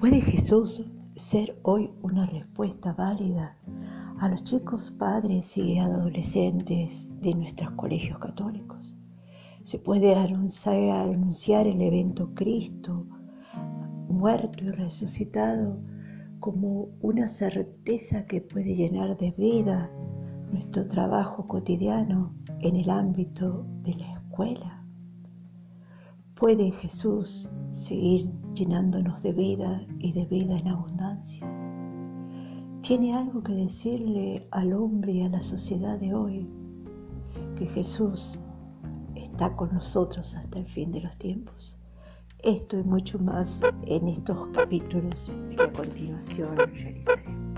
¿Puede Jesús ser hoy una respuesta válida a los chicos padres y adolescentes de nuestros colegios católicos? Se puede anunciar, el evento Cristo, muerto y resucitado, como una certeza que puede llenar de vida nuestro trabajo cotidiano en el ámbito de la escuela. ¿Puede Jesús seguir llenándonos de vida y de vida en abundancia? ¿Tiene algo que decirle al hombre y a la sociedad de hoy? Que Jesús está con nosotros hasta el fin de los tiempos. Esto y mucho más en estos capítulos que a continuación realizaremos.